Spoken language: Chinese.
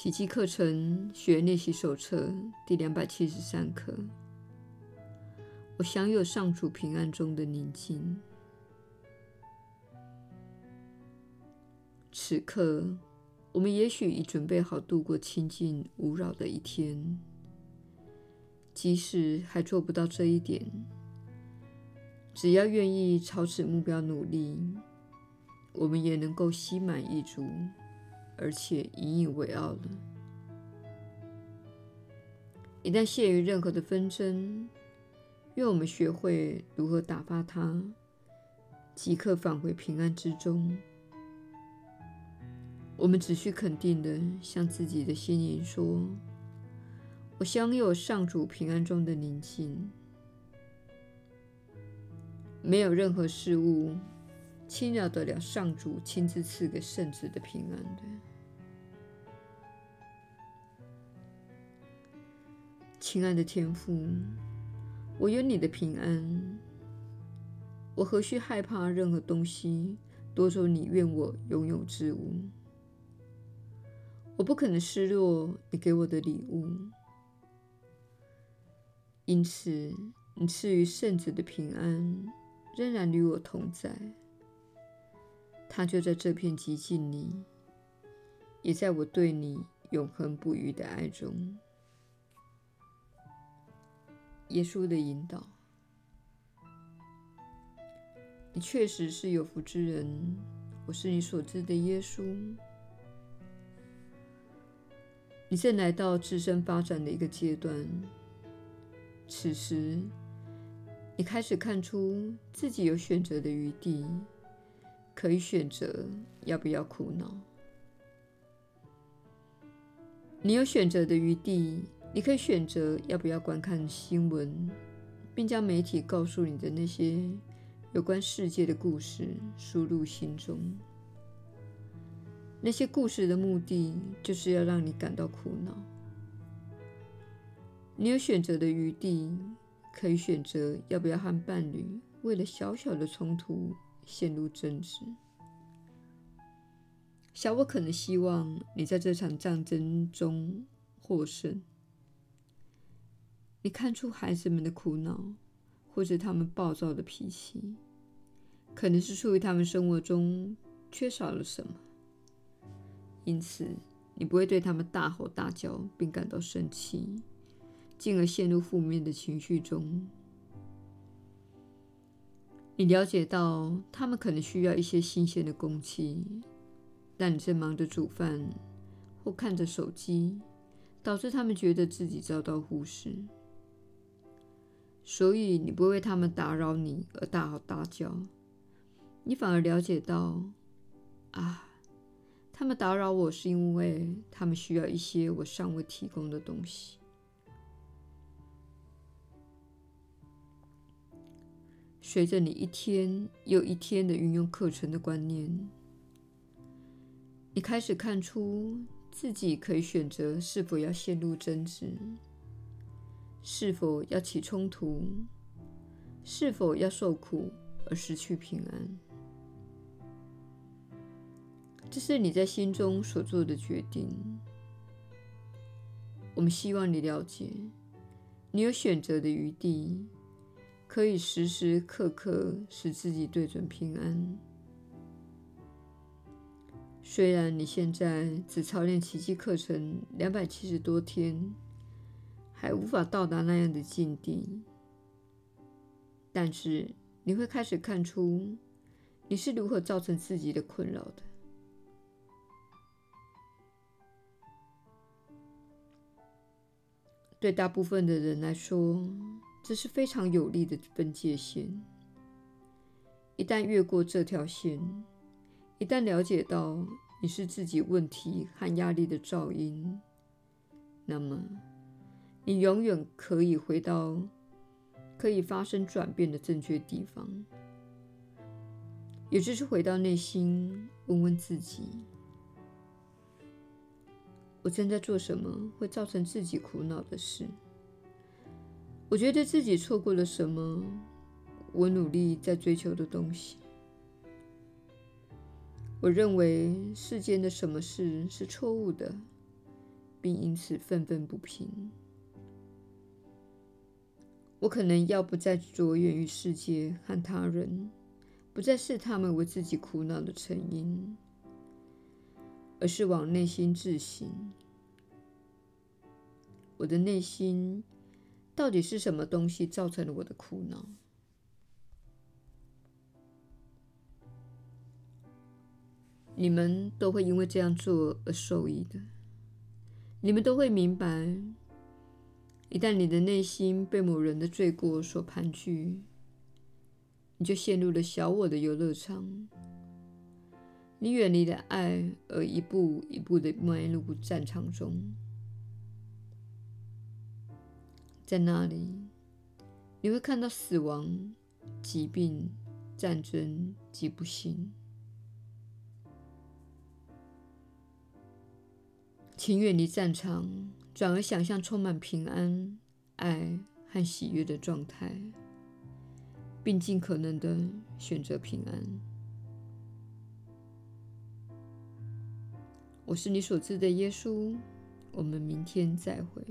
奇迹课程学练习手册第两百七十三课。我享有上主平安中的宁静。此刻，我们也许已准备好度过清静无扰的一天。即使还做不到这一点，只要愿意朝此目标努力，我们也能够心满意足。而且引以为傲了。一旦陷于任何的纷争，愿我们学会如何打发它，即刻返回平安之中。我们只需肯定的向自己的心灵说：“我享有上主平安中的宁静。”没有任何事物侵扰得了上主亲自赐给圣子的平安的。亲爱的天父，我有你的平安，我何须害怕任何东西夺走你愿我拥有之物？我不可能失落你给我的礼物，因此你赐予圣子的平安仍然与我同在，它就在这片寂静里，也在我对你永恒不渝的爱中。耶稣的引导，你确实是有福之人。我是你所知的耶稣。你正来到自身发展的一个阶段，此时你开始看出自己有选择的余地，可以选择要不要苦恼。你有选择的余地。你可以选择要不要观看新闻，并将媒体告诉你的那些有关世界的故事输入心中。那些故事的目的就是要让你感到苦恼。你有选择的余地，可以选择要不要和伴侣为了小小的冲突陷入争执。小我可能希望你在这场战争中获胜。你看出孩子们的苦恼，或者他们暴躁的脾气，可能是出于他们生活中缺少了什么。因此，你不会对他们大吼大叫，并感到生气，进而陷入负面的情绪中。你了解到他们可能需要一些新鲜的空气，但你正忙着煮饭或看着手机，导致他们觉得自己遭到忽视。所以你不会为他们打扰你而大吼大叫，你反而了解到，啊，他们打扰我是因为他们需要一些我尚未提供的东西。随着你一天又一天的运用课程的观念，你开始看出自己可以选择是否要陷入争执。是否要起冲突？是否要受苦而失去平安？这是你在心中所做的决定。我们希望你了解，你有选择的余地，可以时时刻刻使自己对准平安。虽然你现在只操练奇迹课程两百七十多天。还无法到达那样的境地，但是你会开始看出你是如何造成自己的困扰的。对大部分的人来说，这是非常有力的分界线。一旦越过这条线，一旦了解到你是自己问题和压力的噪音，那么，你永远可以回到可以发生转变的正确地方，也就是回到内心，问问自己：我正在做什么会造成自己苦恼的事？我觉得自己错过了什么？我努力在追求的东西？我认为世间的什么事是错误的？并因此愤愤不平。我可能要不再着眼于世界和他人，不再视他们为自己苦恼的成因，而是往内心自省。我的内心到底是什么东西造成了我的苦恼？你们都会因为这样做而受益的。你们都会明白，一旦你的内心被某人的罪过所盘踞，你就陷入了小我的游乐场。你远离了爱，而一步一步的迈入战场中。在那里，你会看到死亡、疾病、战争及不幸。请远离战场，转而想象充满平安、爱和喜悦的状态，并尽可能的选择平安。我是你所知的耶稣。我们明天再会。